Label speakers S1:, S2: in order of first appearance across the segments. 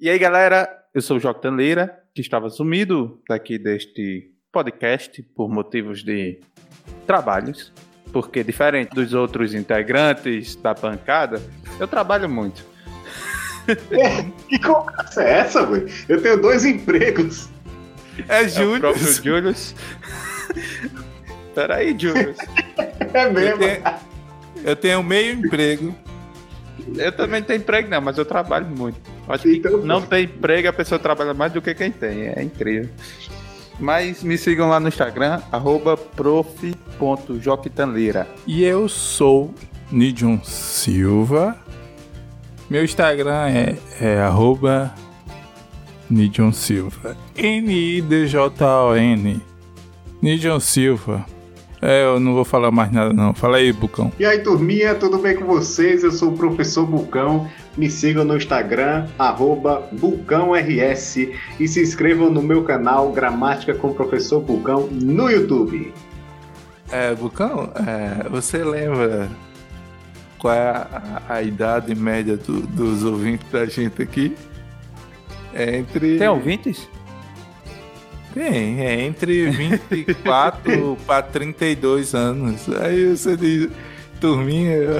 S1: E aí, galera, eu sou o Joque Leira, que estava sumido daqui deste podcast por motivos de trabalhos. Porque, diferente dos outros integrantes da bancada, eu trabalho muito.
S2: É, que conversa é essa, velho? Eu tenho dois empregos.
S1: É Júlio. É o próprio Júlio. Peraí, Júlio.
S2: É mesmo.
S3: Eu tenho, eu tenho meio emprego.
S1: Eu também tenho emprego, não, mas eu trabalho muito. Acho que então, não tem emprego, a pessoa trabalha mais do que quem tem. É incrível. Mas me sigam lá no Instagram, prof.joquitanleira.
S3: E eu sou Nidion Silva. Meu Instagram é, é arroba Nidion Silva. N-I-D-J-O-N. Nidion Silva. É, eu não vou falar mais nada não. Fala aí, Bucão.
S2: E aí, turminha, tudo bem com vocês? Eu sou o professor Bucão. Me sigam no Instagram, arroba BucãoRS e se inscrevam no meu canal Gramática com o Professor Bucão no YouTube.
S3: É, Bucão, é, você lembra qual é a, a idade média do, dos ouvintes da gente aqui?
S1: É entre... Tem ouvintes?
S3: Tem, é entre 24 para 32 anos. Aí você diz, turminha.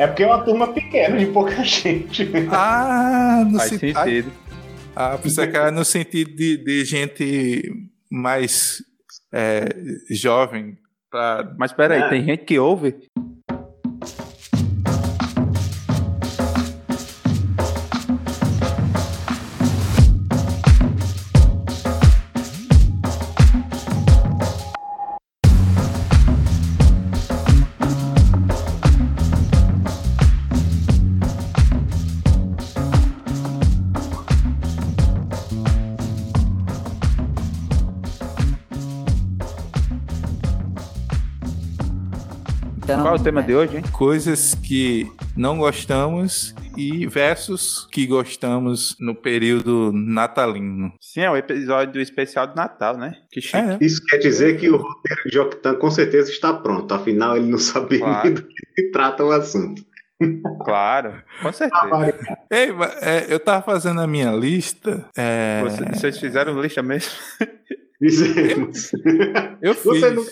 S2: É porque é uma turma pequena, de pouca gente.
S3: Ah, no
S1: Faz sentido. sentido.
S3: Ah, precisa que é no sentido de, de gente mais é, jovem. Pra...
S1: Mas peraí, ah. tem gente que ouve? O tema de hoje, hein?
S3: Coisas que não gostamos e versos que gostamos no período natalino.
S1: Sim, é o episódio especial de Natal, né?
S2: Que chique. É. Isso quer dizer que o roteiro de Octan com certeza está pronto, afinal ele não sabia claro. nem do que trata o assunto.
S1: Claro, com certeza.
S3: Ei, é, eu tava fazendo a minha lista. É...
S1: Vocês fizeram lista mesmo?
S2: Fizemos. Eu fiz. Você nunca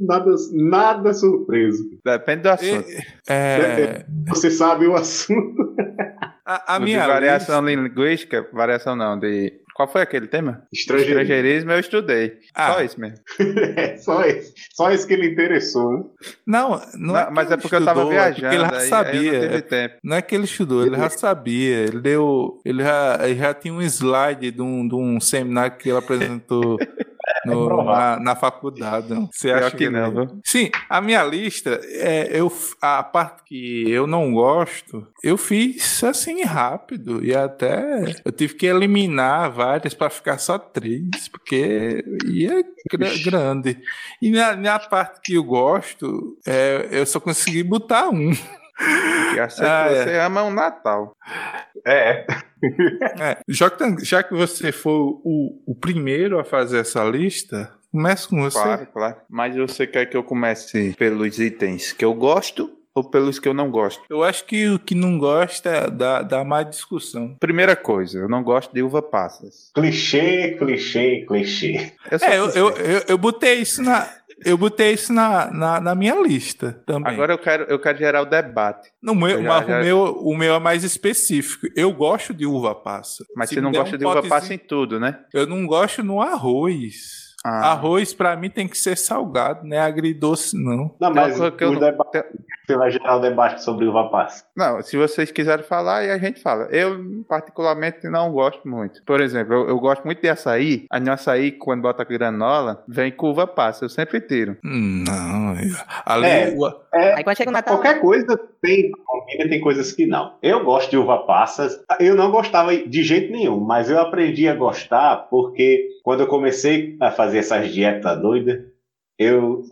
S2: nada, nada surpreso.
S1: Depende do assunto.
S3: É...
S2: Você sabe o assunto.
S3: A, a minha
S1: variação lista... linguística, variação não, de qual foi aquele tema?
S2: Estrangeirismo.
S1: Estrangeirismo eu estudei. Ah. Só isso mesmo.
S2: é, só esse. Só isso que ele interessou. Né?
S3: Não, não, não é
S1: mas é porque estudou, eu tava viajando. É
S3: ele já sabia. Não, não, é que ele estudou, ele já sabia. Ele deu. Ele já, ele já tinha um slide de um, de um seminário que ele apresentou no, na, na, faculdade. Você acha que, que não? Viu? Sim, a minha lista, é, eu, a parte que eu não gosto, eu fiz assim rápido e até eu tive que eliminar várias para ficar só três, porque ia grande. E na, na parte que eu gosto, é, eu só consegui botar um.
S1: ah, que você é. ama o Natal.
S2: É.
S3: é. Já, que, já que você foi o, o primeiro a fazer essa lista, comece com você.
S1: Claro, claro. Mas você quer que eu comece pelos itens que eu gosto ou pelos que eu não gosto?
S3: Eu acho que o que não gosta dá, dá mais discussão.
S1: Primeira coisa, eu não gosto de uva passas.
S2: Clichê, clichê, clichê.
S3: Eu, é, eu, eu, eu, eu botei isso na eu botei isso na, na, na, minha lista também.
S1: Agora eu quero, eu quero gerar o debate.
S3: No meu, já, já... O, meu, o meu é mais específico. Eu gosto de uva passa.
S1: Mas Se você não gosta um de uva passa em tudo, né?
S3: Eu não gosto no arroz. Ah. Arroz, para mim, tem que ser salgado, né? Agridoce, não.
S2: Não, mas o, eu... debate, você vai gerar o debate sobre uva passa.
S1: Não, se vocês quiserem falar, aí a gente fala. Eu, particularmente, não gosto muito. Por exemplo, eu, eu gosto muito de açaí. A no açaí, quando bota granola, vem com uva passa. Eu sempre tiro.
S3: Não,
S2: ali... É, é, aí quando chega o Natal... Qualquer coisa tem combina, tem coisas que não. Eu gosto de uva passas. Eu não gostava de jeito nenhum, mas eu aprendi a gostar porque quando eu comecei a fazer essas dietas doidas, eu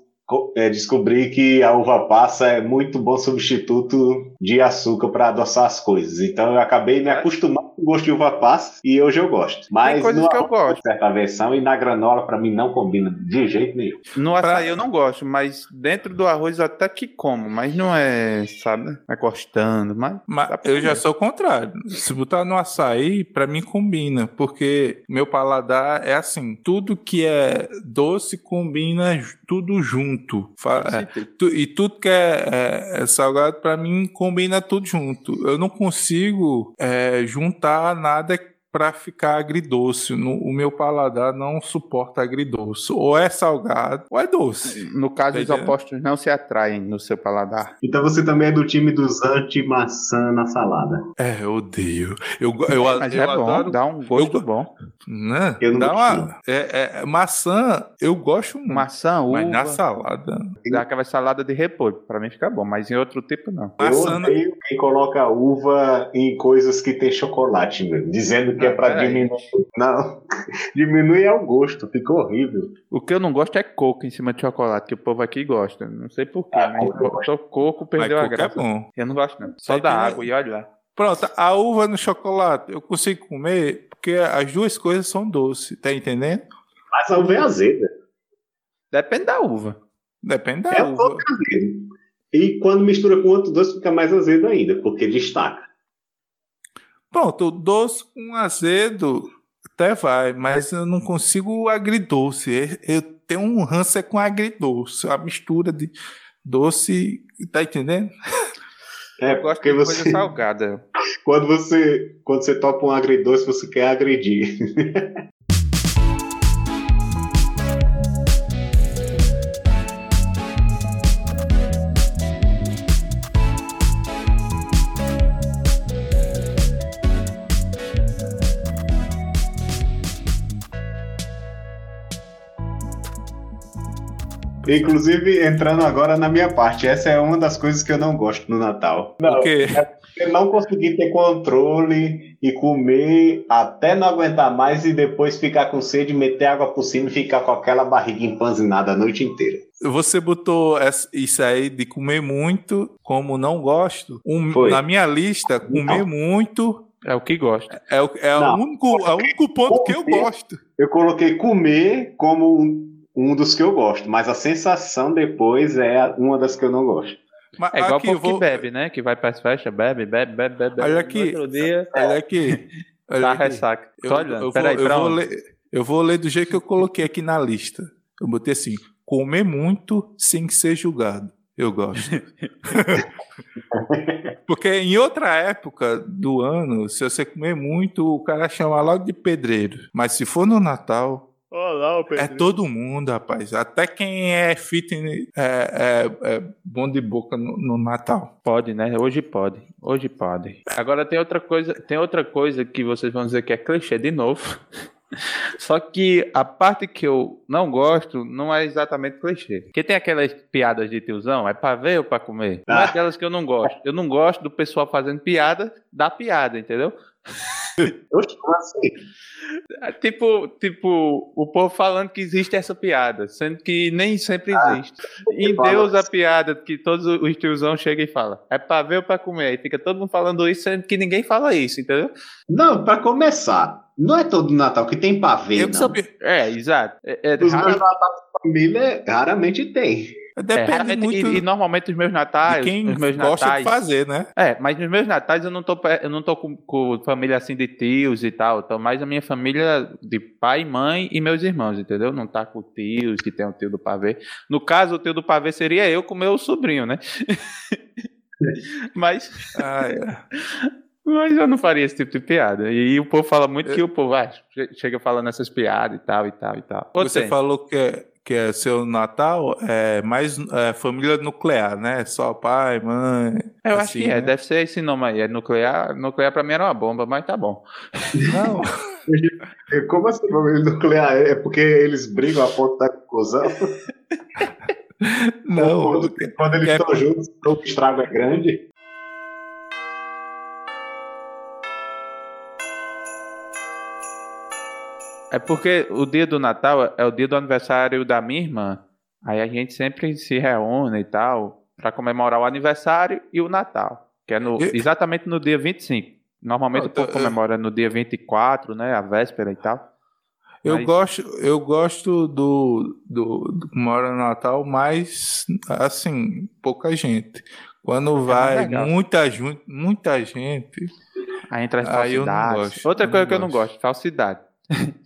S2: é, descobri que a uva passa é muito bom substituto de açúcar para adoçar as coisas. Então eu acabei me acostumando gosto de uva passa e hoje eu gosto. Mas
S1: Tem coisas que eu gosto.
S2: certa versão e na granola para mim não combina de jeito nenhum.
S1: No açaí eu não gosto, mas dentro do arroz até que como, mas não é, sabe, é gostando, mas,
S3: mas eu já sou o contrário. Se botar no açaí, para mim combina, porque meu paladar é assim, tudo que é doce combina tudo junto. É, e tudo que é, é, é salgado para mim combina tudo junto. Eu não consigo é, juntar nada para ficar agridoce. No, o meu paladar não suporta agridoce. Ou é salgado ou é doce.
S1: No caso, os opostos não se atraem no seu paladar.
S2: Então você também é do time dos anti-maçã na salada.
S3: É, eu odeio. Eu, eu,
S1: Mas eu é adoro, bom, dá um gosto eu, bom.
S3: Né? Eu não dá uma, é, é, maçã, eu gosto muito.
S1: Maçã, uva.
S3: Mas na salada.
S1: Dá aquela salada de repolho. Para mim fica bom, mas em outro tipo não.
S2: Maçã, eu odeio quem coloca uva em coisas que tem chocolate, meu, dizendo que é para diminuir. Não, diminui é o gosto, fica horrível.
S1: O que eu não gosto é coco em cima de chocolate, que o povo aqui gosta. Não sei porquê, ah, mas botou coco, perdeu a é graça. É bom. Eu não gosto, não. Só da água e olha lá.
S3: Pronto, a uva no chocolate eu consigo comer porque as duas coisas são doces, tá entendendo?
S2: Mas a uva é azeda.
S1: Depende da uva.
S3: Depende da é uva.
S2: E quando mistura com outro doce fica mais azedo ainda, porque destaca.
S3: Pronto, doce com azedo até vai, mas eu não consigo agridoce. Eu tenho um ranço com agridoce, a mistura de doce, tá entendendo?
S2: É, porque você
S1: coisa salgada.
S2: Quando você, quando você topa um agridoce, você quer agredir. Inclusive, entrando agora na minha parte, essa é uma das coisas que eu não gosto no Natal. Não,
S3: o quê?
S2: É não conseguir ter controle e comer até não aguentar mais e depois ficar com sede, meter água por cima e ficar com aquela barriga empanzinada a noite inteira.
S3: Você botou isso aí de comer muito, como não gosto. Um, na minha lista, comer não. muito
S1: é o que gosta.
S3: É, o, é o único, é o único ponto comer, que eu gosto.
S2: Eu coloquei comer como um um dos que eu gosto, mas a sensação depois é uma das que eu não gosto.
S1: Mas é igual aqui, o vou... que bebe, né? Que vai para as festas, bebe, bebe, bebe, bebe.
S3: Olha aqui, outro dia, olha aqui.
S1: Olha dá aqui. ressaca.
S3: Eu, Tô olhando, eu, peraí, eu, vou ler, eu vou ler do jeito que eu coloquei aqui na lista. Eu botei assim, comer muito sem ser julgado. Eu gosto. Porque em outra época do ano, se você comer muito, o cara chama logo de pedreiro. Mas se for no Natal,
S1: Olá,
S3: é todo mundo, rapaz. Até quem é fitness é, é, é bom de boca no, no, Natal.
S1: Pode, né? Hoje pode. Hoje pode. Agora tem outra coisa, tem outra coisa que vocês vão dizer que é clichê de novo. Só que a parte que eu não gosto não é exatamente clichê. Porque tem aquelas piadas de tiozão, é pra ver ou pra comer? Não é aquelas que eu não gosto. Eu não gosto do pessoal fazendo piada da piada, entendeu?
S2: Oxe, como assim?
S1: É tipo, tipo, o povo falando que existe essa piada, sendo que nem sempre ah, existe. Em Deus a piada que todos os tiozão chegam e falam, é pra ver ou pra comer? Aí fica todo mundo falando isso, sendo que ninguém fala isso, entendeu?
S2: Não, pra começar, não é todo Natal que tem pavê, Eu não. Sabia.
S1: É, exato. É, é,
S2: Os meus Natal de família raramente tem.
S1: Depende é, muito. E, e, normalmente os meus natais.
S3: quem
S1: os meus
S3: gosta natais, de fazer, né?
S1: É, mas nos meus natais eu não tô, eu não tô com, com família assim de tios e tal. Então, mais a minha família de pai, mãe e meus irmãos, entendeu? Não tá com tios que tem o tio do pavê. No caso, o tio do pavê seria eu com meu sobrinho, né? mas. Ah, é. Mas eu não faria esse tipo de piada. E o povo fala muito que o povo ah, chega falando essas piadas e tal, e tal, e tal.
S3: Você tem. falou que é, que é seu Natal é mais é, família nuclear, né? Só pai, mãe.
S1: Eu assim, acho que é, né? deve ser esse nome aí. É nuclear. Nuclear pra mim era uma bomba, mas tá bom.
S2: Não. Como assim família nuclear? É porque eles brigam a ponto da conclusão?
S3: Não.
S2: Quando, quando eles é... estão juntos, o estrago é grande.
S1: É porque o dia do Natal é o dia do aniversário da minha irmã. Aí a gente sempre se reúne e tal para comemorar o aniversário e o Natal, que é no, exatamente no dia 25. Normalmente o povo comemora no dia 24, né? A véspera e tal.
S3: Eu mas... gosto, eu gosto do, do, do Mora no Natal, mas assim, pouca gente. Quando é vai muita, muita gente.
S1: Aí entra as gosto. Outra coisa que eu não gosto, falsidade.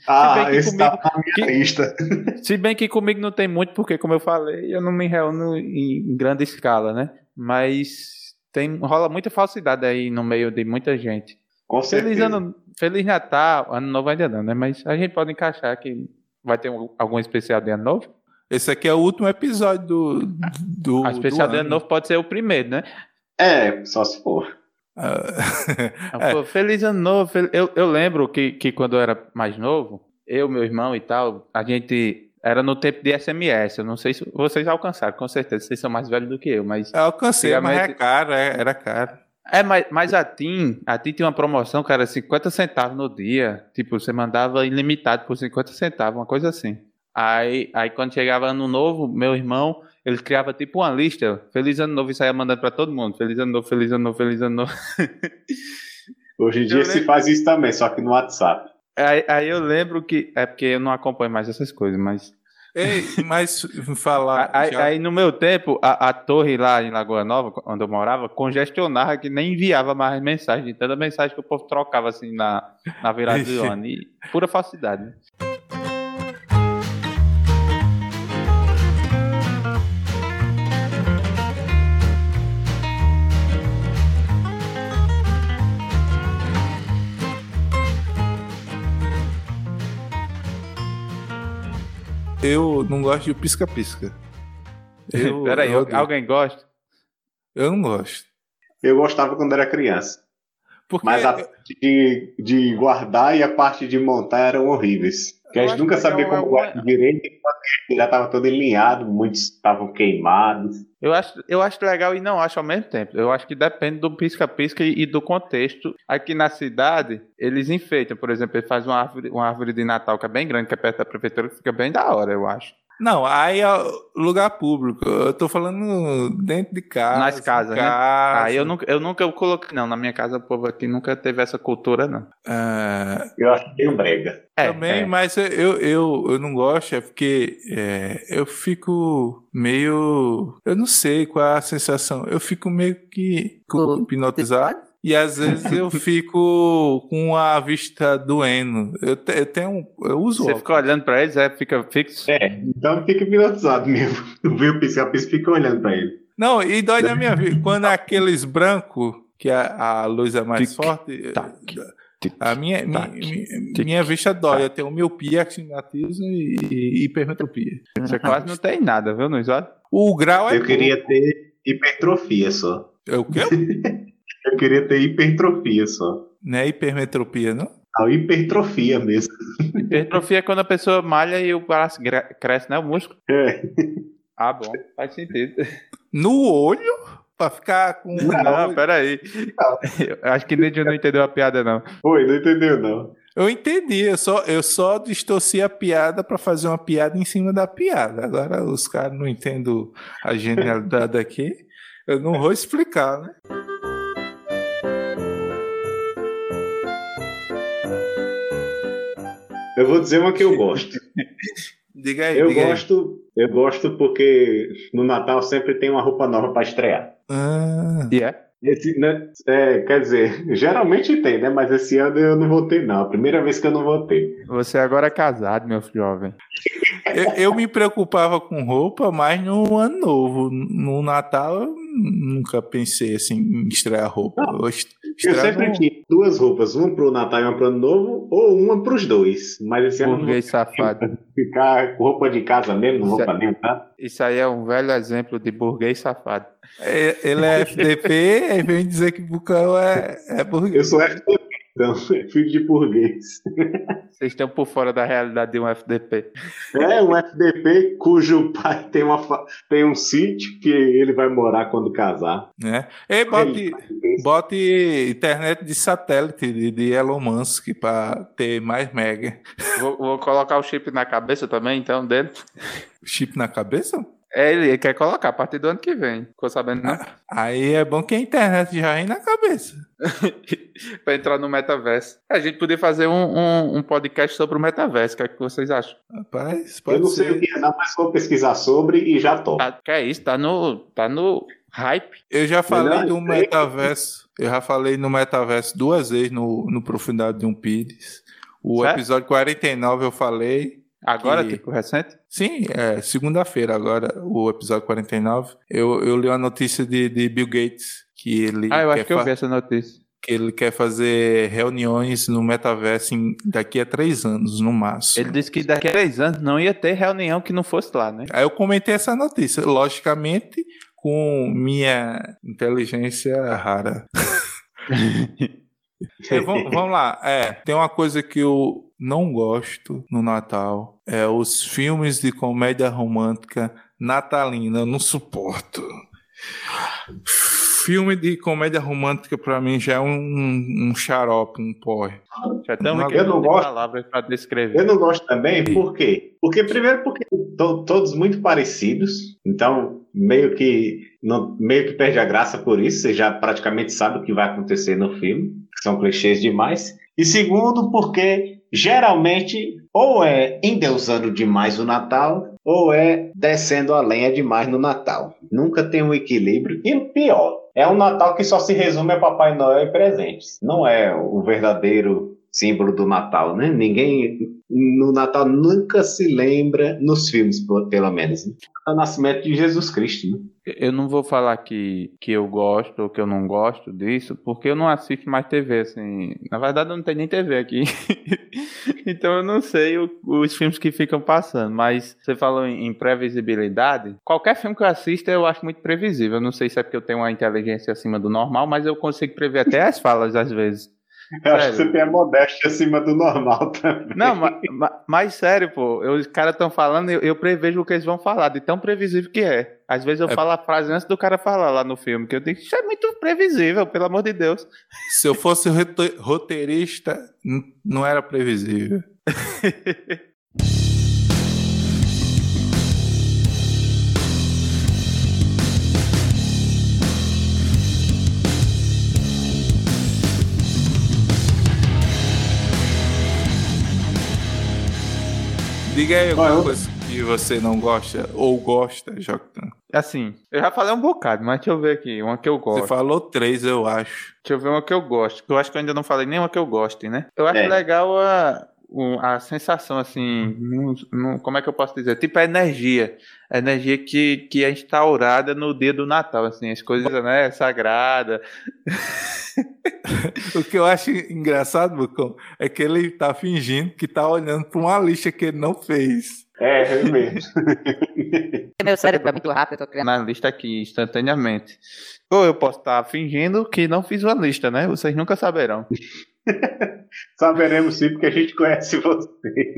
S2: Ah, esse comigo, tá na minha que, lista.
S1: Se bem que comigo não tem muito, porque, como eu falei, eu não me reúno em grande escala, né? Mas tem, rola muita falsidade aí no meio de muita gente.
S2: Com
S1: Feliz, ano, Feliz Natal, ano novo ainda não, né? Mas a gente pode encaixar que vai ter um, algum especial de ano novo.
S3: Esse aqui é o último episódio do. do
S1: a especial do de ano novo pode ser o primeiro, né?
S2: É, só se for.
S1: Ah, pô, feliz ano novo. Eu, eu lembro que, que quando eu era mais novo, eu, meu irmão e tal, a gente. Era no tempo de SMS. Eu não sei se vocês alcançaram, com certeza. Vocês são mais velhos do que eu, mas.
S3: Eu alcancei, mas é caro, é, era caro.
S1: É, mas, mas a TIM, a TIM tinha uma promoção, cara, 50 centavos no dia. Tipo, você mandava ilimitado por 50 centavos, uma coisa assim. Aí, aí quando chegava ano novo, meu irmão, ele criava tipo uma lista, feliz ano novo e saia mandando para todo mundo, feliz ano novo, feliz ano novo, feliz ano novo.
S2: Hoje em dia se faz isso também, só que no WhatsApp.
S1: Aí, aí, eu lembro que, é porque eu não acompanho mais essas coisas, mas...
S3: Ei, mas falar...
S1: aí, já... aí, no meu tempo, a, a, torre lá em Lagoa Nova, onde eu morava, congestionava que nem enviava mais mensagem, tanta mensagem que o povo trocava assim na, na virada do ano, e pura falsidade.
S3: Eu não gosto de pisca-pisca.
S1: Peraí, eu, alguém gosta?
S3: Eu não gosto.
S2: Eu gostava quando era criança. Porque... Mas a parte de, de guardar e a parte de montar eram horríveis. Porque a gente nunca sabia como guardar direito já estava todo alinhado, muitos estavam queimados.
S1: Eu acho, eu acho legal e não acho ao mesmo tempo. Eu acho que depende do pisca-pisca e, e, do contexto. Aqui na cidade, eles enfeitam, por exemplo, ele faz uma árvore, uma árvore de Natal que é bem grande, que é perto da prefeitura, que fica bem da hora, eu acho.
S3: Não, aí é lugar público. Eu tô falando dentro de casa.
S1: Nas casas, casa. né? Aí eu nunca, eu nunca coloquei. Não, na minha casa o povo aqui nunca teve essa cultura, não.
S2: É... Eu acho que tem brega.
S3: É, Também, é. mas eu, eu, eu não gosto, é porque é, eu fico meio. Eu não sei qual é a sensação. Eu fico meio que hipnotizado. E às vezes eu fico com a vista doendo. Eu, te, eu tenho. Eu uso.
S1: Você fica olhando pra eles, é, fica fixo?
S2: É, então fica hipnotizado mesmo. Tu vê o pisca-pisca fica olhando pra ele.
S3: Não, e dói na minha vida. Quando é aqueles brancos, que a, a luz é mais forte. A minha, minha, minha, vista dói. Eu tenho miopia, astigmatismo e, e hipermetropia.
S1: Você quase não tem nada, viu, olhos?
S3: O grau é.
S2: Eu queria ter hipertrofia só.
S3: É o quê?
S2: Eu queria ter hipertrofia só.
S3: Não é hipermetropia, não?
S2: A hipertrofia mesmo.
S1: Hipertrofia é quando a pessoa malha e o braço cresce, né? O músculo.
S2: É.
S1: Ah, bom. Faz sentido.
S3: No olho? Pra ficar com.
S1: Não, peraí. Acho que Nidio não entendeu a piada, não.
S2: Oi, não entendeu, não.
S3: Eu entendi, eu só, eu só distorci a piada para fazer uma piada em cima da piada. Agora os caras não entendem a genialidade aqui. Eu não vou explicar, né?
S2: Eu vou dizer uma que eu gosto.
S3: diga aí.
S2: Eu
S3: diga
S2: gosto,
S3: aí.
S2: eu gosto porque no Natal sempre tem uma roupa nova para estrear.
S3: Ah.
S1: E yeah.
S2: é? Esse, né, é, quer dizer, geralmente tem, né? Mas esse ano eu não votei, não. A primeira vez que eu não votei.
S1: Você agora é casado, meu jovem.
S3: eu, eu, me preocupava com roupa, mas no ano novo. No Natal, eu nunca pensei assim em estrear roupa.
S2: Não, eu, eu sempre no... tinha duas roupas, uma pro Natal e uma pro ano novo, ou uma pros dois. Mas esse ano.
S1: Burguês safado.
S2: Ficar com roupa de casa mesmo, roupa mesmo, tá?
S1: Isso aí é um velho exemplo de burguês safado.
S3: É, ele é FDP, aí vem dizer que Bucão é, é burguês.
S2: Eu sou FDP, então, é filho de burguês.
S1: Vocês estão por fora da realidade de um FDP.
S2: É, um FDP cujo pai tem, uma, tem um sítio que ele vai morar quando casar.
S3: É. E bote, bote internet de satélite de, de Elon Musk para ter mais mega.
S1: Vou, vou, colocar o chip na cabeça também, então, dentro.
S3: Chip na cabeça?
S1: É, ele quer colocar a partir do ano que vem. Ficou sabendo, não?
S3: Aí é bom que a internet já vem na cabeça.
S1: pra entrar no metaverso. A gente poder fazer um, um, um, podcast sobre o metaverso. O que, é que vocês acham?
S3: Rapaz, pode
S2: Eu não
S3: ser.
S2: sei o que é, não, mas vou pesquisar sobre e já tô.
S1: Tá, que é isso? Tá no, tá no hype.
S3: Eu já falei do metaverso. Eu já falei no metaverso duas vezes no, no Profundidade de um Pires. O certo? episódio 49 eu falei.
S1: Agora, que... tipo, recente?
S3: Sim, é segunda-feira agora, o episódio 49. Eu, eu li uma notícia de, de Bill Gates que ele.
S1: Ah, eu acho que eu vi essa notícia.
S3: Que ele quer fazer reuniões no metaverso em, daqui a três anos, no máximo.
S1: Ele disse que daqui a três anos não ia ter reunião que não fosse lá, né?
S3: Aí eu comentei essa notícia. Logicamente, com minha inteligência rara. vamos, vamos lá. É, tem uma coisa que eu não gosto no Natal. É os filmes de comédia romântica natalina. Eu não suporto filme de comédia romântica para mim já é um, um xarope, um porre.
S1: Já estamos eu não gosto palavras para descrever.
S2: Eu não gosto também, por quê? Porque primeiro porque to, todos muito parecidos, então meio que não, meio que perde a graça por isso, você já praticamente sabe o que vai acontecer no filme, que são clichês demais. E segundo, porque geralmente ou é endeusando demais o Natal, ou é descendo a lenha demais no Natal. Nunca tem um equilíbrio. E pior, é um Natal que só se resume a Papai Noel e presentes. Não é o verdadeiro símbolo do Natal, né? Ninguém no Natal nunca se lembra nos filmes, pelo menos. Né? O nascimento de Jesus Cristo. Né?
S1: Eu não vou falar que, que eu gosto ou que eu não gosto disso, porque eu não assisto mais TV, assim. Na verdade, eu não tenho nem TV aqui. então eu não sei o, os filmes que ficam passando. Mas você falou em, em, previsibilidade. Qualquer filme que eu assisto eu acho muito previsível. Eu não sei se é porque eu tenho uma inteligência acima do normal, mas eu consigo prever até as falas às vezes.
S2: Eu acho que você tem a modéstia acima do normal também.
S1: Não, mas, mas sério, pô, eu, os caras estão falando, eu, eu, prevejo o que eles vão falar, de tão previsível que é. Às vezes eu é... falo a frase antes do cara falar lá no filme, que eu digo, isso é muito previsível, pelo amor de Deus.
S3: Se eu fosse roteirista, não era previsível. Diga aí alguma eu... coisa que você não gosta ou gosta, Joctan.
S1: Assim, eu já falei um bocado, mas deixa eu ver aqui, uma que eu gosto.
S3: Você falou três, eu acho.
S1: Deixa eu ver uma que eu gosto. Eu acho que eu ainda não falei nenhuma que eu goste, né? Eu acho é. legal a, a sensação, assim, como é que eu posso dizer? Tipo a energia. A energia que, que é instaurada no dia do Natal, assim, as coisas, né, sagrada.
S3: o que eu acho engraçado, Bucão, é que ele tá fingindo que tá olhando para uma lista que ele não fez.
S2: É, eu mesmo.
S4: Meu cérebro é muito rápido, eu tô criando.
S1: Na lista aqui, instantaneamente. Ou eu posso estar tá fingindo que não fiz uma lista, né? Vocês nunca saberão.
S2: Saberemos sim, porque a gente conhece você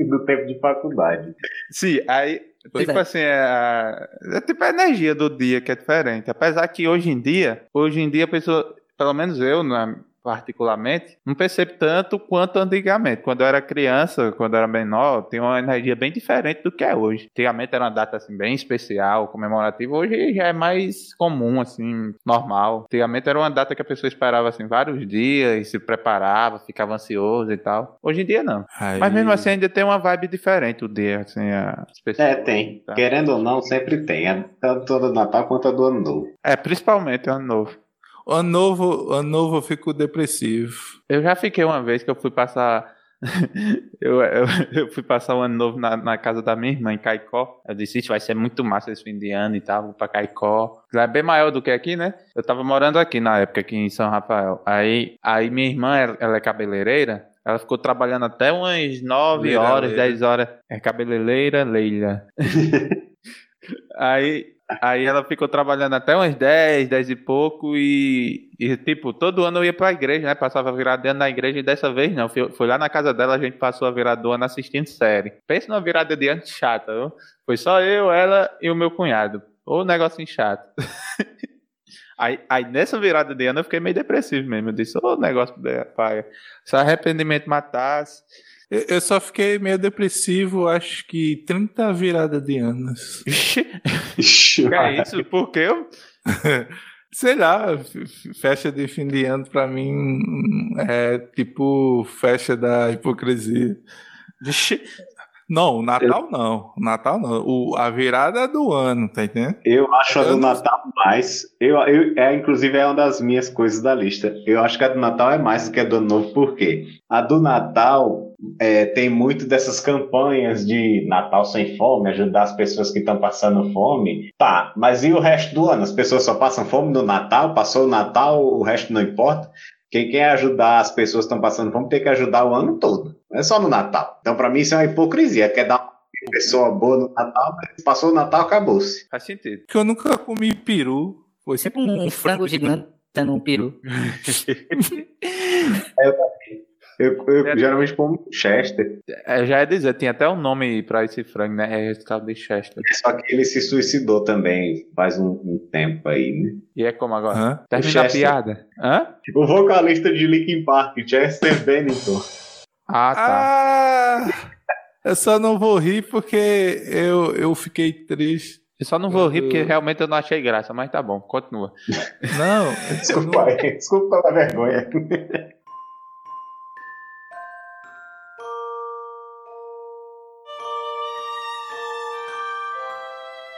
S2: no tempo de faculdade.
S1: Sim, aí, pois tipo é. assim, é, é tipo a energia do dia que é diferente. Apesar que hoje em dia, hoje em dia a pessoa, pelo menos eu, na, particularmente, não percebo tanto quanto antigamente. Quando eu era criança, quando eu era menor, tinha uma energia bem diferente do que é hoje. Antigamente era uma data assim bem especial, comemorativa. Hoje já é mais comum, assim, normal. Antigamente era uma data que a pessoa esperava assim vários dias, se preparava, ficava ansioso e tal. Hoje em dia não. Aí... Mas mesmo assim ainda tem uma vibe diferente o dia, assim, a
S2: É, tem. Tá. Querendo ou não, sempre tem. É tanto do Natal quanto a do Ano Novo.
S1: É, principalmente o Ano Novo.
S3: Ano novo, ano novo eu fico depressivo.
S1: Eu já fiquei uma vez que eu fui passar. eu, eu, eu, fui passar o ano novo na, na, casa da minha irmã em Caicó. Eu disse, vai ser muito massa esse fim de ano e tal, vou pra Caicó. Lá é bem maior do que aqui, né? Eu tava morando aqui na época, aqui em São Rafael. Aí, aí minha irmã, ela é cabeleireira. Ela ficou trabalhando até umas 9 Leira, horas, Leira. 10 horas. É cabeleireira, Leila. aí Aí ela ficou trabalhando até umas 10, 10 e pouco e, e, tipo, todo ano eu ia pra igreja, né? Passava virada ano na igreja e dessa vez não. Fui, fui lá na casa dela, a gente passou a virada do ano assistindo série. Pensa numa virada de ano chata, viu? Foi só eu, ela e o meu cunhado. Ou um negocinho chato. aí, aí nessa virada de ano eu fiquei meio depressivo mesmo. Eu disse, ô negócio pai, se arrependimento matasse
S3: Eu só fiquei meio depressivo, acho que 30 virada de anos.
S1: que é isso? Por quê?
S3: Sei lá, festa de fim de ano pra mim é tipo festa da hipocrisia. Não, o Natal eu... não. O Natal não. O, a virada do ano, tá entendendo?
S2: Eu acho a do Natal mais. Eu, eu, é, inclusive, é uma das minhas coisas da lista. Eu acho que a do Natal é mais do que a do ano novo, por quê? A do Natal é, tem muito dessas campanhas de Natal sem fome, ajudar as pessoas que estão passando fome. Tá, mas e o resto do ano? As pessoas só passam fome no Natal? Passou o Natal, o resto não importa? Quem quer ajudar as pessoas que estão passando fome tem que ajudar o ano todo. Não é só no Natal. Então, para mim, isso é uma hipocrisia. Quer dar uma pessoa boa no Natal, mas passou o Natal, acabou-se.
S1: Faz sentido.
S3: Porque eu nunca comi peru.
S4: Foi sempre um, um frango gigante no peru.
S2: é, eu também. Eu, eu é, geralmente como Chester.
S1: É, já ia dizer, tem até um nome para esse frango, né? É resultado de Chester.
S2: Só que ele se suicidou também faz um, um tempo aí, né?
S1: E é como agora? Hã? Termina a piada. Hã?
S2: O vocalista de Linkin Park, Chester Bennington.
S3: Ah, tá. Ah, eu só não vou rir porque eu, eu fiquei triste.
S1: Eu só não vou rir porque realmente eu não achei graça, mas tá bom, continua.
S3: Não,
S2: desculpa, não... desculpa pela vergonha.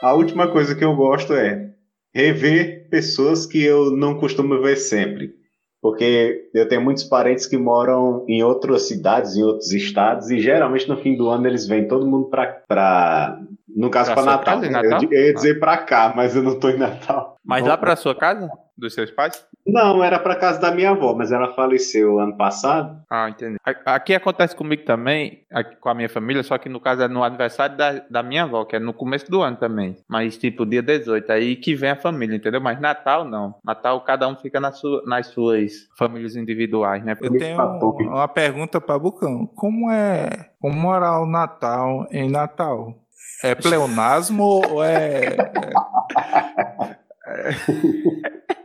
S2: A última coisa que eu gosto é rever pessoas que eu não costumo ver sempre. Porque eu tenho muitos parentes que moram em outras cidades, em outros estados, e geralmente no fim do ano eles vêm todo mundo para. No caso, para Natal. Natal. Eu, eu ia dizer para cá, mas eu não estou em Natal.
S1: Mas lá para sua casa? Dos seus pais?
S2: Não, era para casa da minha avó, mas ela faleceu ano passado.
S1: Ah, entendi. Aqui acontece comigo também, aqui com a minha família, só que no caso é no aniversário da, da minha avó, que é no começo do ano também. Mas tipo, dia 18, aí que vem a família, entendeu? Mas Natal não. Natal cada um fica na sua, nas suas famílias individuais, né?
S3: Eu tenho uma pergunta para Bucão. Como é o Natal em Natal? É pleonasmo ou é...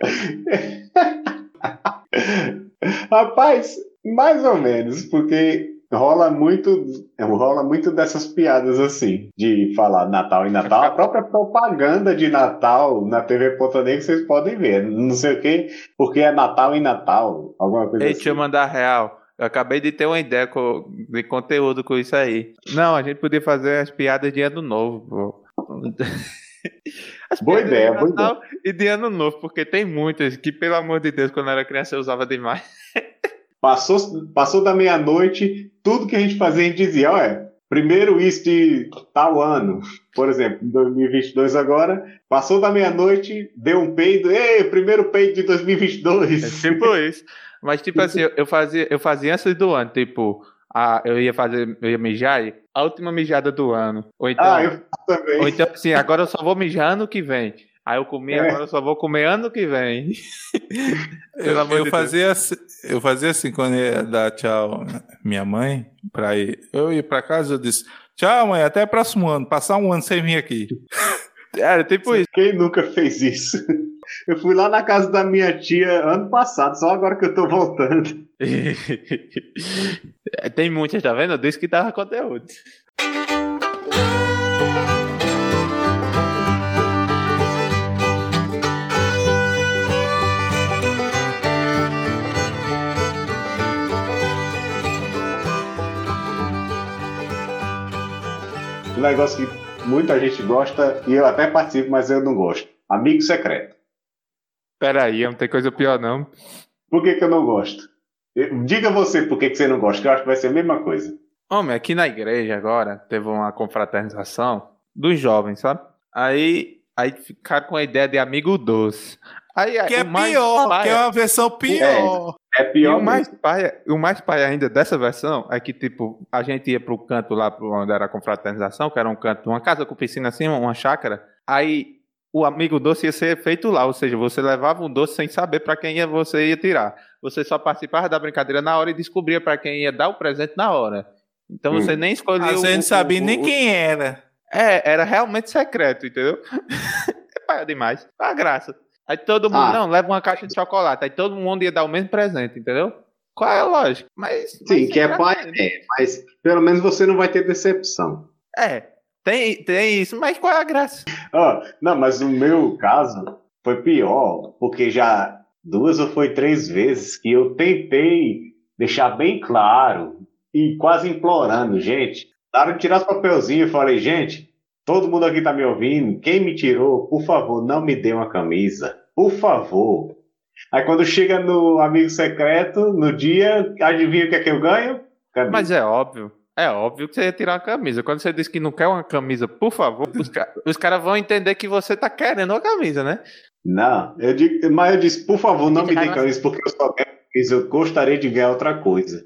S2: Rapaz, mais ou menos, porque rola muito, rola muito dessas piadas assim, de falar Natal e Natal. A própria propaganda de Natal na TV Ponta Negra vocês podem ver. Não sei o que, porque é Natal e Natal, alguma coisa
S1: Ei,
S2: assim.
S1: Deixa eu mandar real. Eu acabei de ter uma ideia de conteúdo com isso aí. Não, a gente podia fazer as piadas de ano novo, pô.
S2: boa ideia, boa ideia.
S1: E de ano novo, porque tem muitas que, pelo amor de Deus, quando eu era criança eu usava demais.
S2: Passou, passou da meia-noite, tudo que a gente fazia, a gente dizia, olha, primeiro isso de tal ano, por exemplo, em 2022 agora, passou da meia-noite, deu um peido, ei, primeiro peido de 2022.
S1: É tipo isso. Mas, tipo assim, eu fazia, eu fazia antes do ano, tipo, a, eu ia fazer, eu ia mijar a última mijada do ano. Ou então,
S2: ah, eu também.
S1: Ou então, assim, agora eu só vou mijar ano que vem. Aí eu comi, é. agora eu só vou comer ano que vem.
S3: eu, eu, fazia assim, eu fazia assim, quando ia dar tchau minha mãe, pra ir, eu ia pra casa, eu disse, tchau mãe, até próximo ano, passar um ano sem vir aqui.
S1: Era tipo isso.
S2: Quem nunca fez isso? Eu fui lá na casa da minha tia ano passado, só agora que eu tô voltando.
S1: Tem muitas, tá vendo? Eu disse que tava conteúdo.
S2: Um negócio que muita gente gosta e eu até participo, mas eu não gosto. Amigo secreto.
S1: Peraí, não tem coisa pior não.
S2: Por que, que eu não gosto? Diga você por que, que você não gosta, que eu acho que vai ser a mesma coisa.
S1: Homem, aqui na igreja agora teve uma confraternização dos jovens, sabe? Aí, aí ficaram com a ideia de amigo doce. Aí,
S3: que é pior, paia... que é uma versão pior.
S2: É, é pior.
S1: E o mais, paia, o mais paia ainda dessa versão é que, tipo, a gente ia pro canto lá pro onde era a confraternização, que era um canto, uma casa com piscina assim, uma chácara. Aí o amigo doce ia ser feito lá, ou seja, você levava um doce sem saber para quem ia, você ia tirar. Você só participava da brincadeira na hora e descobria para quem ia dar o presente na hora. Então hum. você nem escolhia.
S3: Vezes não sabia o, nem o, quem era.
S1: É, era realmente secreto, entendeu? é paia demais. A graça. Aí todo mundo, ah. não, leva uma caixa de chocolate. Aí todo mundo ia dar o mesmo presente, entendeu? Qual é a lógica? Mas,
S2: Sim, que é pai, é, mas pelo menos você não vai ter decepção.
S1: É, tem, tem isso, mas qual é a graça?
S2: Ah, não, mas o meu caso foi pior, porque já duas ou foi três vezes que eu tentei deixar bem claro e quase implorando, gente. De tirar os papelzinhos, eu falei, gente, todo mundo aqui tá me ouvindo. Quem me tirou, por favor, não me dê uma camisa. Por favor. Aí quando chega no amigo secreto, no dia, adivinha o que é que eu ganho?
S1: Camisa. Mas é óbvio. É óbvio que você ia tirar a camisa. Quando você diz que não quer uma camisa, por favor, os, os caras vão entender que você tá querendo uma camisa, né?
S2: Não, eu digo, mas eu disse, por favor, não me dê camisa, porque eu só quero camisa, eu gostaria de ganhar outra coisa.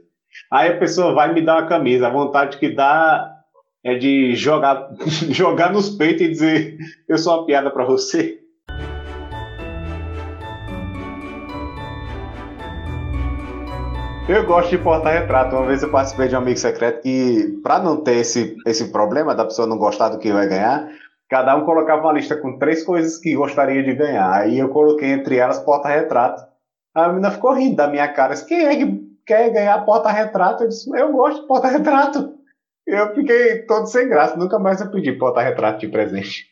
S2: Aí a pessoa vai me dar uma camisa, a vontade que dá é de jogar, jogar nos peitos e dizer, eu sou uma piada para você. Eu gosto de porta-retrato. Uma vez eu participei de um amigo secreto que, para não ter esse, esse problema da pessoa não gostar do que vai ganhar, cada um colocava uma lista com três coisas que gostaria de ganhar. Aí eu coloquei entre elas porta-retrato. A menina ficou rindo da minha cara. Disse, Quem é que quer ganhar porta-retrato? Eu disse, eu gosto de porta-retrato. Eu fiquei todo sem graça. Nunca mais eu pedi porta-retrato de presente.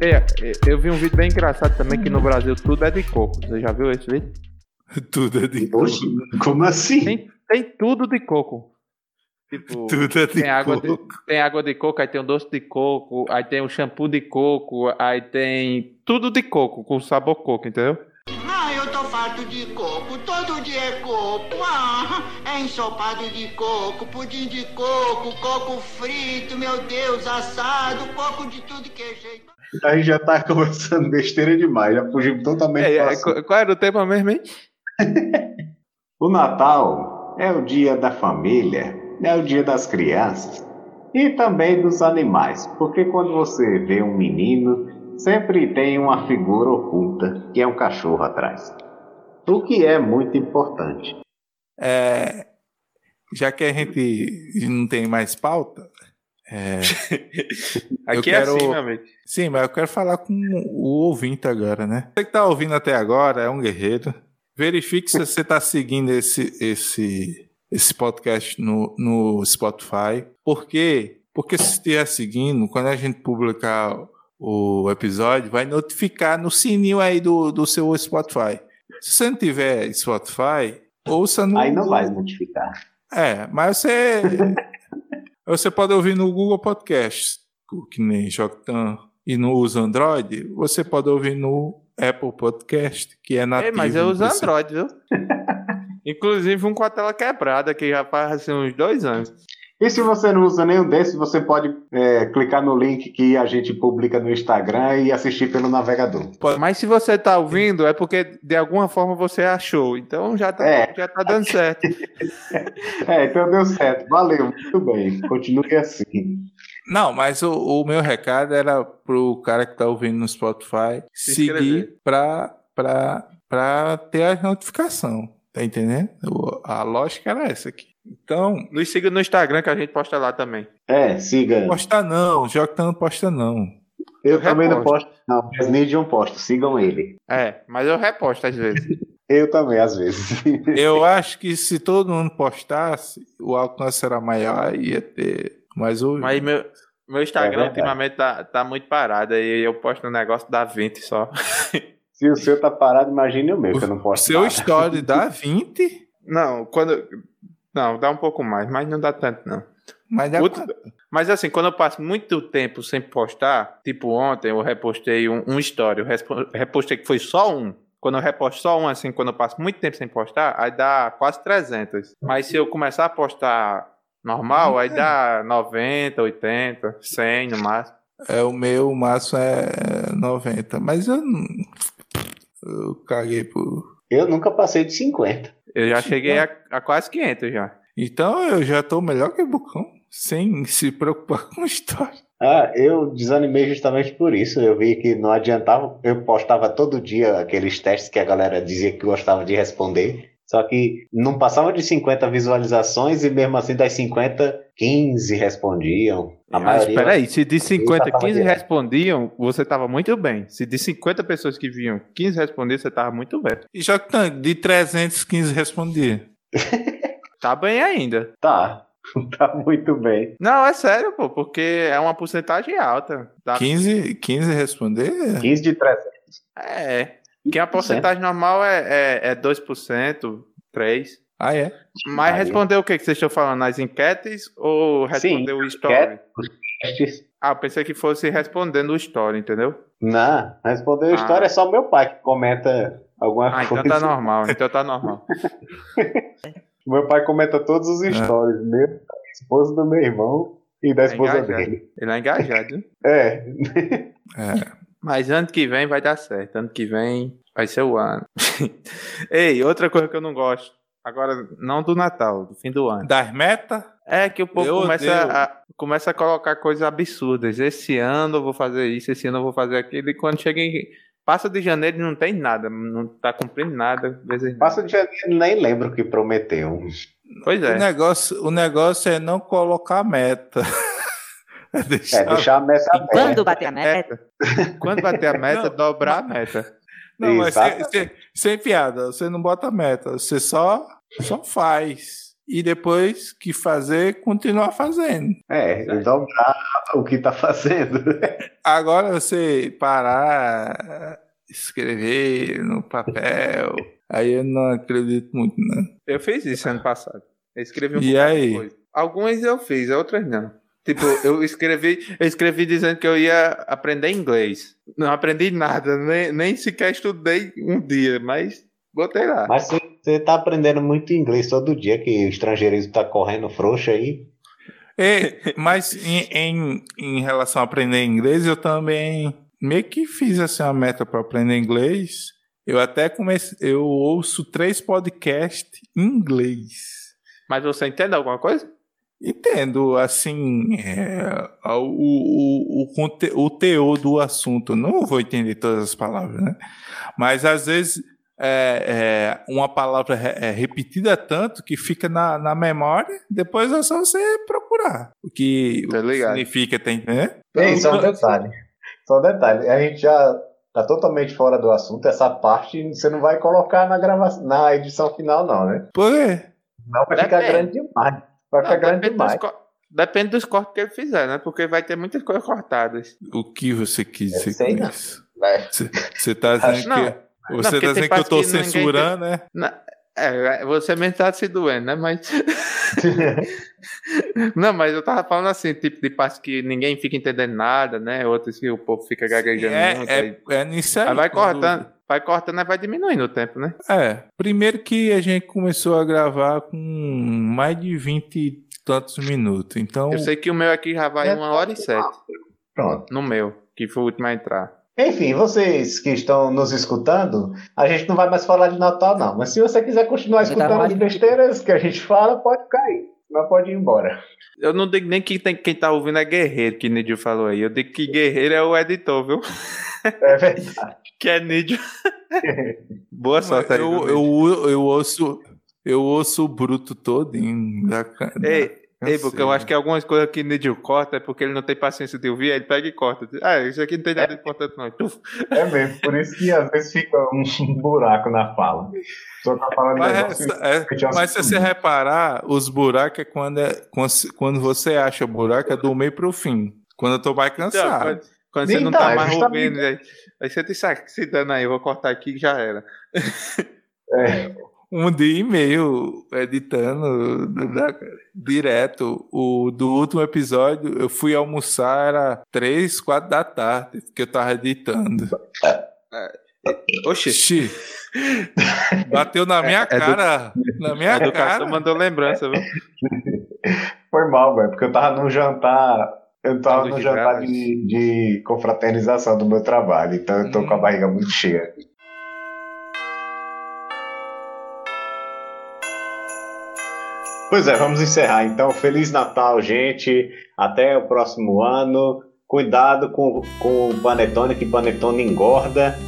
S1: É, eu vi um vídeo bem engraçado também que no Brasil tudo é de coco. Você já viu esse vídeo?
S3: tudo é de coco.
S2: Como assim?
S1: Tem, tem tudo de coco. Tipo, tudo é de tem, água de, tem água de coco, aí tem o doce de coco, aí tem o shampoo de coco, aí tem tudo de coco, com sabor coco, entendeu?
S5: Ah, eu tô farto de coco, todo dia é coco. Ah, é ensopado de coco, pudim de coco, coco frito, meu Deus, assado, coco de tudo que é jeito.
S2: A gente já tá conversando besteira demais, já fugimos totalmente. É,
S1: é, qual era o tema mesmo, hein?
S2: o Natal é o dia da família, é o dia das crianças e também dos animais, porque quando você vê um menino, sempre tem uma figura oculta, que é um cachorro atrás. O que é muito importante.
S3: É, já que a gente não tem mais pauta, é,
S1: Aqui quero, é assim, meu amigo.
S3: Sim, mas eu quero falar com o ouvinte agora, né? Você que está ouvindo até agora é um guerreiro. Verifique se você está seguindo esse, esse, esse podcast no, no Spotify. Por quê? Porque se estiver seguindo, quando a gente publicar o episódio, vai notificar no sininho aí do, do seu Spotify. Se você não tiver Spotify, ouça no.
S2: Aí não vai notificar.
S3: É, mas você. Você pode ouvir no Google Podcast, que nem Joctan, e não usa Android, você pode ouvir no Apple Podcast, que é nativo. É,
S1: mas eu uso Android, viu? Inclusive um com a tela quebrada, que já faz assim, uns dois anos.
S2: E se você não usa nenhum desses, você pode é, clicar no link que a gente publica no Instagram e assistir pelo navegador.
S1: Mas se você está ouvindo, é porque de alguma forma você achou. Então já está é. já tá dando certo.
S2: é, então deu certo. Valeu, muito bem. Continue assim.
S3: Não, mas o, o meu recado era pro cara que está ouvindo no Spotify se seguir para ter a notificação. Tá entendendo? A lógica era essa aqui. Então.
S1: Nos siga no Instagram que a gente posta lá também.
S2: É, siga.
S3: Posta não, o Jota não posta não.
S2: Eu, eu também reposto. não posto, não. Mas Nidion posta, sigam ele.
S1: É, mas eu reposto às vezes.
S2: eu também, às vezes.
S3: eu acho que se todo mundo postasse, o alcance será maior e ia ter mais ouvido.
S1: Mas meu, meu Instagram é ultimamente tá, tá muito parado, aí eu posto um negócio da 20 só.
S2: Se o seu tá parado, imagine o meu, que eu não posto.
S3: Seu nada. story dá 20?
S1: Não, quando. Não, dá um pouco mais, mas não dá tanto, não.
S3: Mas, dá Outro...
S1: mas assim, quando eu passo muito tempo sem postar, tipo ontem eu repostei um, um story, eu repostei que foi só um. Quando eu reposto só um, assim, quando eu passo muito tempo sem postar, aí dá quase 300. Mas se eu começar a postar normal, aí dá 90, 80, 100 no máximo.
S3: É, o meu máximo é 90. Mas eu não. Eu caguei por.
S2: Eu nunca passei de 50.
S1: Eu já cheguei a, a quase 500 já.
S3: Então eu já tô melhor que o Bucão, sem se preocupar com história.
S2: Ah, eu desanimei justamente por isso. Eu vi que não adiantava. Eu postava todo dia aqueles testes que a galera dizia que gostava de responder. Só que não passava de 50 visualizações e mesmo assim das 50, 15 respondiam.
S1: A Mas maioria. Peraí, se de 50, 15 respondiam, você estava muito bem. Se de 50 pessoas que viam, 15 respondiam, você estava muito bem.
S3: E já que de 315 respondia.
S1: tá bem ainda.
S2: Tá. Tá muito bem.
S1: Não, é sério, pô, porque é uma porcentagem alta.
S3: Tá? 15, 15 responder?
S2: 15 de 300.
S1: É. Que a porcentagem normal é, é, é 2%, 3%.
S3: Ah, é?
S1: Mas respondeu o que, que vocês estão falando? Nas enquetes ou respondeu Sim, o story? Enquetes. Ah, eu pensei que fosse respondendo o story, entendeu?
S2: Não, responder o ah. story é só meu pai que comenta alguma
S1: ah, coisa. Ah, então tá normal, então tá normal.
S2: meu pai comenta todos os é. stories, é. meu, da esposa do meu irmão e da é esposa
S1: engajado.
S2: dele.
S1: Ele é engajado.
S2: é.
S1: é. Mas ano que vem vai dar certo. Ano que vem vai ser o ano. Ei, outra coisa que eu não gosto. Agora, não do Natal, do fim do ano.
S3: Das metas?
S1: É que o povo começa a, começa a colocar coisas absurdas. Esse ano eu vou fazer isso, esse ano eu vou fazer aquilo. E quando chega em. Passa de janeiro não tem nada, não tá cumprindo nada.
S2: Passa de janeiro nem lembro o que prometeu.
S1: Pois é.
S3: O negócio, o negócio é não colocar meta.
S2: É deixar, é deixar a meta
S4: aberta. Quando bater a meta?
S1: Quando bater a meta, não, dobrar a meta.
S3: Não, mas sem, sem, piada, você não bota meta, você só, só faz. E depois que fazer, continuar fazendo.
S2: É, e dobrar o que tá fazendo.
S3: Agora você parar, escrever no papel, aí eu não acredito muito, né?
S1: Eu fiz isso ano passado. Eu escrevi um
S3: e aí?
S1: Coisa. Algumas eu fiz, outras não. Tipo, eu escrevi, eu escrevi dizendo que eu ia aprender inglês. Não aprendi nada, nem, nem sequer estudei um dia, mas botei lá.
S2: Mas você tá aprendendo muito inglês todo dia, que o estrangeirismo tá correndo frouxo aí.
S3: É, mas em, em, em, relação a aprender inglês, eu também meio que fiz assim, uma meta para aprender inglês. Eu até comecei, eu ouço três podcasts em inglês.
S1: Mas você entende alguma coisa?
S3: Entendo, assim, é, o, o, o, o teor do assunto. Não vou entender todas as palavras, né? Mas às vezes é, é, uma palavra é repetida tanto que fica na, na memória, depois é só você procurar o que, tá o que significa, tem, né?
S2: Tem, só um detalhe. Só um detalhe. A gente já tá totalmente fora do assunto. Essa parte você não vai colocar na gravação, na edição final, não, né?
S3: Por quê?
S2: Não vai ficar grande demais. Vai ficar grande demais.
S1: Depende dos cortes que ele fizer, né? Porque vai ter muitas coisas cortadas.
S3: O que você quis dizer com isso? Você tá dizendo não, que. Você não, tá dizendo que eu tô censurando, né?
S1: Não, é, você mesmo tá se doendo, né? Mas. não, mas eu tava falando assim, tipo de parte que ninguém fica entendendo nada, né? Outras que o povo fica gaguejando
S3: é, muito. É, aí, é nisso aí.
S1: aí vai cortando. Vai cortando e vai diminuindo o tempo, né?
S3: É. Primeiro que a gente começou a gravar com mais de 20 e tantos minutos. Então.
S1: Eu sei que o meu aqui já vai é uma hora e sete.
S2: Pronto.
S1: No meu, que foi o último a entrar.
S2: Enfim, vocês que estão nos escutando, a gente não vai mais falar de Natal, não. Mas se você quiser continuar escutando as besteiras que a gente fala, pode cair. Não pode ir embora.
S1: Eu não digo nem que tem, quem tá ouvindo é guerreiro, que Nidio falou aí. Eu digo que guerreiro é o editor, viu?
S2: É verdade.
S1: que é Nidio. Boa sorte aí.
S3: Eu, eu, eu, ouço, eu ouço o bruto todo. Em, da,
S1: Ei, Ei, porque eu acho que algumas coisas que Nidio corta é porque ele não tem paciência de ouvir, aí ele pega e corta. Ah, isso aqui não tem nada é, importante, não.
S2: É mesmo, por isso que às vezes fica um buraco na fala. Só tá falando
S3: mas, é, é, mas se você reparar, os buracos é quando, é quando você acha o buraco é do meio pro fim. Quando eu tô mais cansado.
S1: quando, quando você não tá, tá mais ouvindo, aí, aí você diz, ah, se dando aí, eu vou cortar aqui e já era.
S3: É um dia e meio editando da, direto. O do último episódio, eu fui almoçar, era três, quatro da tarde, que eu tava editando.
S1: Oxi.
S3: Bateu na minha é, cara. É na minha a cara.
S1: mandou lembrança, viu?
S2: Foi mal, velho, porque eu tava num jantar. Eu tava num jantar de, de confraternização do meu trabalho, então eu tô hum. com a hum. barriga muito cheia. Pois é, vamos encerrar então. Feliz Natal, gente. Até o próximo ano. Cuidado com, com o panetone, que panetone engorda.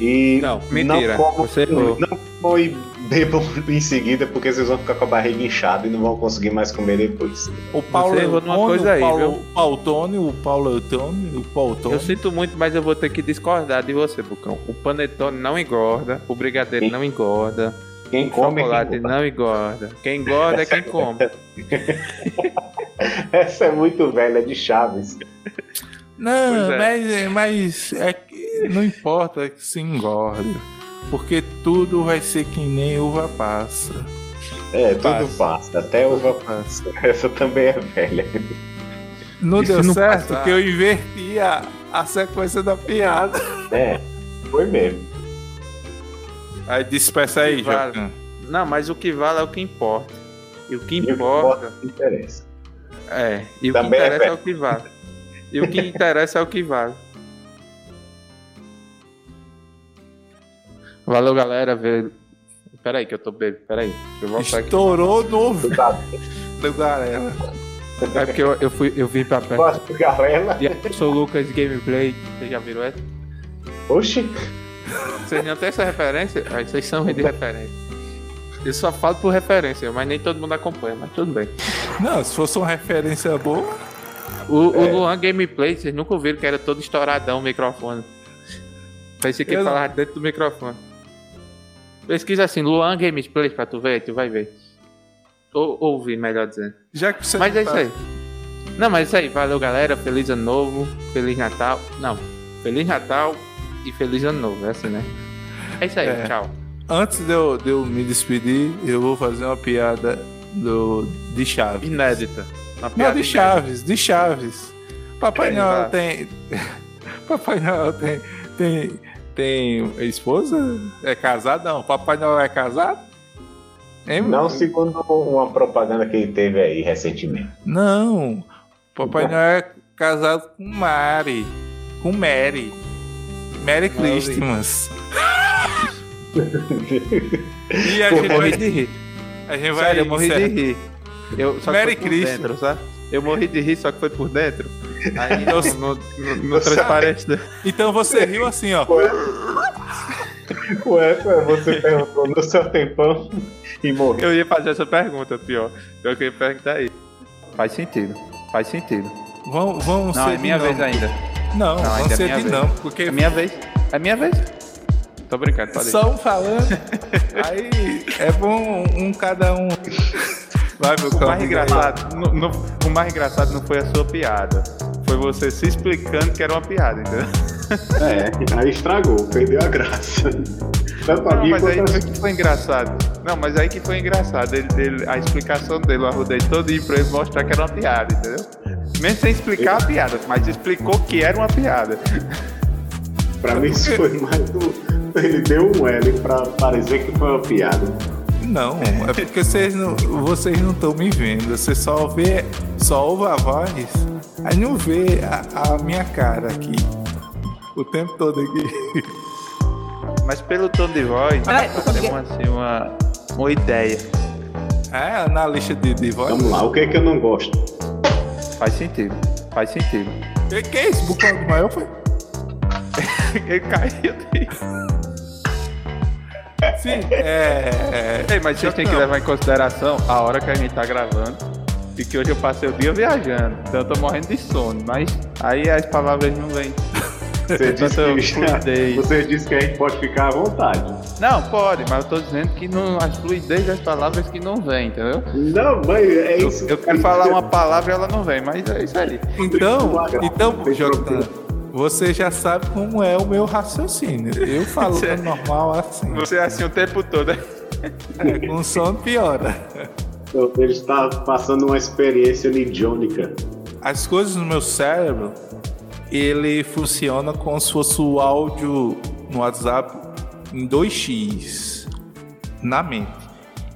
S2: E
S1: não, mentira.
S2: Não como,
S1: Você
S2: não como bebam em seguida, porque vocês vão ficar com a barriga inchada e não vão conseguir mais comer depois.
S3: O Paulo errou numa coisa aí, Paulo, viu? O Pautone, o Paulo Antônio, o Pautone.
S1: Eu sinto muito, mas eu vou ter que discordar de você, Bucão. O panetone não engorda, o brigadeiro Quem? não engorda.
S2: Quem come
S1: o chocolate quem não engorda. Quem engorda é quem come.
S2: Essa é muito velha de Chaves.
S3: Não, é. mas, mas é não importa que se engorde. Porque tudo vai ser que nem uva passa.
S2: É, tudo passa, até uva passa. Essa também é velha.
S3: Não Isso deu não certo porque eu inverti a, a sequência da piada.
S2: É, foi mesmo.
S3: Aí dispersa aí, vale.
S1: Não, mas o que vale é o que importa. E o que importa.
S2: O que interessa.
S1: É, e o Também que é interessa é, é o que vale. E o que interessa é o que vale. Valeu, galera. Ver... Peraí, que eu tô bebendo. Peraí. Deixa eu
S3: voltar Estourou aqui. no ouvido do galera.
S1: É porque eu, eu, fui, eu vim pra perto. E eu sou o Lucas Gameplay. Vocês já viram essa?
S2: Oxi.
S1: Vocês não têm essa referência? Aí vocês são de referência. Eu só falo por referência, mas nem todo mundo acompanha, mas tudo bem.
S3: Não, se fosse uma referência boa.
S1: O, é. o Luan Gameplay, vocês nunca ouviram que era todo estouradão o microfone. Pensei que ele falava dentro do microfone. Pesquisa assim, Luan Gameplay pra tu ver, tu vai ver. Ou ouvir, melhor dizendo.
S3: Já que você
S1: Mas é tá... isso aí. Não, mas é isso aí. Valeu, galera. Feliz ano novo. Feliz Natal. Não. Feliz Natal e feliz ano novo. É assim, né? É isso aí. É. Tchau.
S3: Antes de eu, de eu me despedir, eu vou fazer uma piada do, de Chaves.
S1: Inédita.
S3: Uma piada Não, de inédita. Chaves. De Chaves. Papai é, Noel tem... Papai Noel tem... Tem tem esposa? É casado? Não. Papai Noel é casado?
S2: Hein, não, segundo uma propaganda que ele teve aí recentemente.
S3: Não. Papai Noel é casado com Mari. Com Mary. Mary Christmas. e a gente vai de rir. A gente vai
S1: Sério, eu morri de rir. Eu,
S3: só Mary Christmas.
S1: Dentro, sabe? Eu morri de rir, só que foi por dentro. Aí não, não, não, não transparece. Né?
S3: Então você riu assim, ó.
S2: Ué, você perguntou no seu tempão e morreu.
S1: Eu ia fazer essa pergunta, pior. Eu queria perguntar aí. Faz sentido. Faz sentido.
S3: Vamos, vamos
S1: não, ser é minha vez ainda.
S3: Não, não vamos é ser é não, porque...
S1: É minha vez. É minha vez. Tô brincando, pode
S3: Só um falando. aí é bom um cada um.
S1: Vai, meu o mais engraçado, no, no, o mais engraçado não foi a sua piada foi você se explicando que era uma piada, entendeu?
S2: É, aí estragou, perdeu a graça.
S1: Tanto não, mas aí foi que foi engraçado. Não, mas aí que foi engraçado. Ele, ele, a explicação dele, eu arrudei todo pra ele mostrar que era uma piada, entendeu? Mesmo sem explicar a piada, mas explicou que era uma piada.
S2: Pra mim isso foi mais do. Ele deu um L pra parecer que foi uma piada.
S3: Não, é porque vocês não vocês não estão me vendo. Você só vê, só ouve a voz, aí não vê a, a minha cara aqui o tempo todo aqui.
S1: Mas pelo tom de voz, tem uma, assim, uma, uma ideia.
S3: É, na lista de, de voz.
S2: Vamos lá, o que é que eu não gosto?
S1: Faz sentido, faz sentido.
S3: Que, que é isso? Bucão do maior foi?
S1: Ele caiu
S3: Sim, é.
S1: é... mas vocês têm que levar em consideração a hora que a gente tá gravando. E que hoje eu passei o dia viajando. Então eu tô morrendo de sono. Mas aí as palavras não vêm.
S2: Você disse, que, você disse que a gente pode ficar à vontade.
S1: Não, pode, mas eu tô dizendo que não, as fluidez das palavras que não vem, entendeu?
S2: Não, mas é isso.
S1: Eu, eu quero falar uma palavra e ela não vem, mas é isso aí.
S3: Então, então, Jota, você já sabe como é o meu raciocínio. Eu falo você, normal assim.
S1: Você é assim o tempo todo, né?
S3: É, com som piora.
S2: Ele está passando uma experiência lidiônica.
S3: As coisas no meu cérebro, ele funciona como se fosse o áudio no WhatsApp em 2x na mente.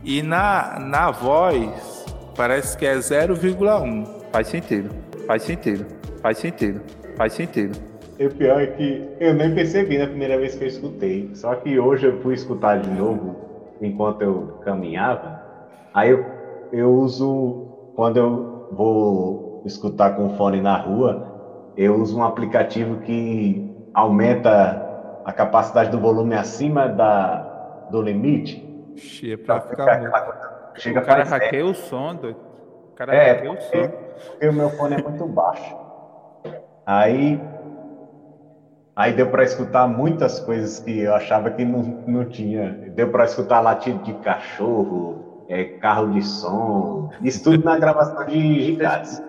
S3: E na, na voz, parece que é 0,1.
S1: Faz sentido, faz sentido, faz sentido, faz sentido.
S2: E o pior é que eu nem percebi na primeira vez que eu escutei. Só que hoje eu fui escutar de novo enquanto eu caminhava. Aí eu, eu uso, quando eu vou escutar com o fone na rua, eu uso um aplicativo que aumenta a capacidade do volume acima da, do limite.
S3: Ixi, é pra, pra ficar, ficar
S1: Chega o cara hackeia o som, do... O cara é, hackeia o som.
S2: Porque o meu fone é muito baixo. Aí. Aí deu para escutar muitas coisas que eu achava que não, não tinha. Deu para escutar latido de cachorro, é, carro de som, isso tudo na gravação de Gigates.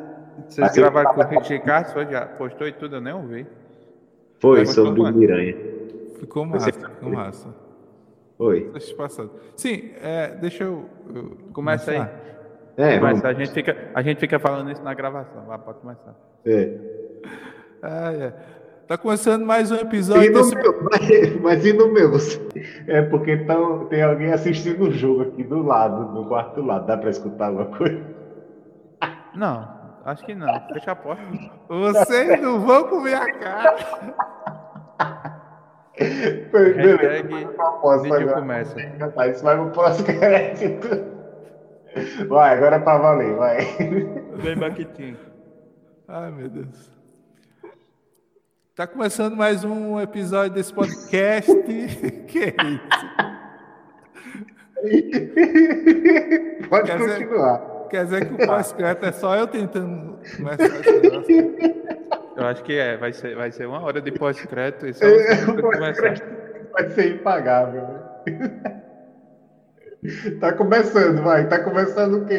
S1: Vocês gravaram com o Gigates? Já postou e tudo, eu nem ouvi.
S2: Foi, sobre o Miranha.
S3: Ficou massa, ficou massa.
S2: Foi.
S3: Sim, é, deixa eu. eu
S1: Começa aí. É, Começa, a, gente fica, a gente fica falando isso na gravação. Vai, pode começar.
S2: É.
S3: Ah, é. Tá começando mais um episódio. E
S2: desse... meu, mas, mas e no meu? É porque tão, tem alguém assistindo o jogo aqui do lado, do quarto do lado. Dá pra escutar alguma coisa?
S1: Não, acho que não. Fecha a porta.
S3: Vocês não vão comer a cara.
S1: Beleza. Vídeo começa.
S2: Isso vai pro próximo crédito. Vai, agora é pra valer, vai.
S1: Vem Baquitinho.
S3: Ai, meu Deus. Tá começando mais um episódio desse podcast. que é
S2: isso? Pode quer continuar.
S3: Dizer, quer dizer que o pós-crédito é só eu tentando começar esse negócio.
S1: Eu acho que é, vai ser, vai ser uma hora de pós-crédito e só
S2: Vai ser impagável. tá começando, vai. Tá começando o quê?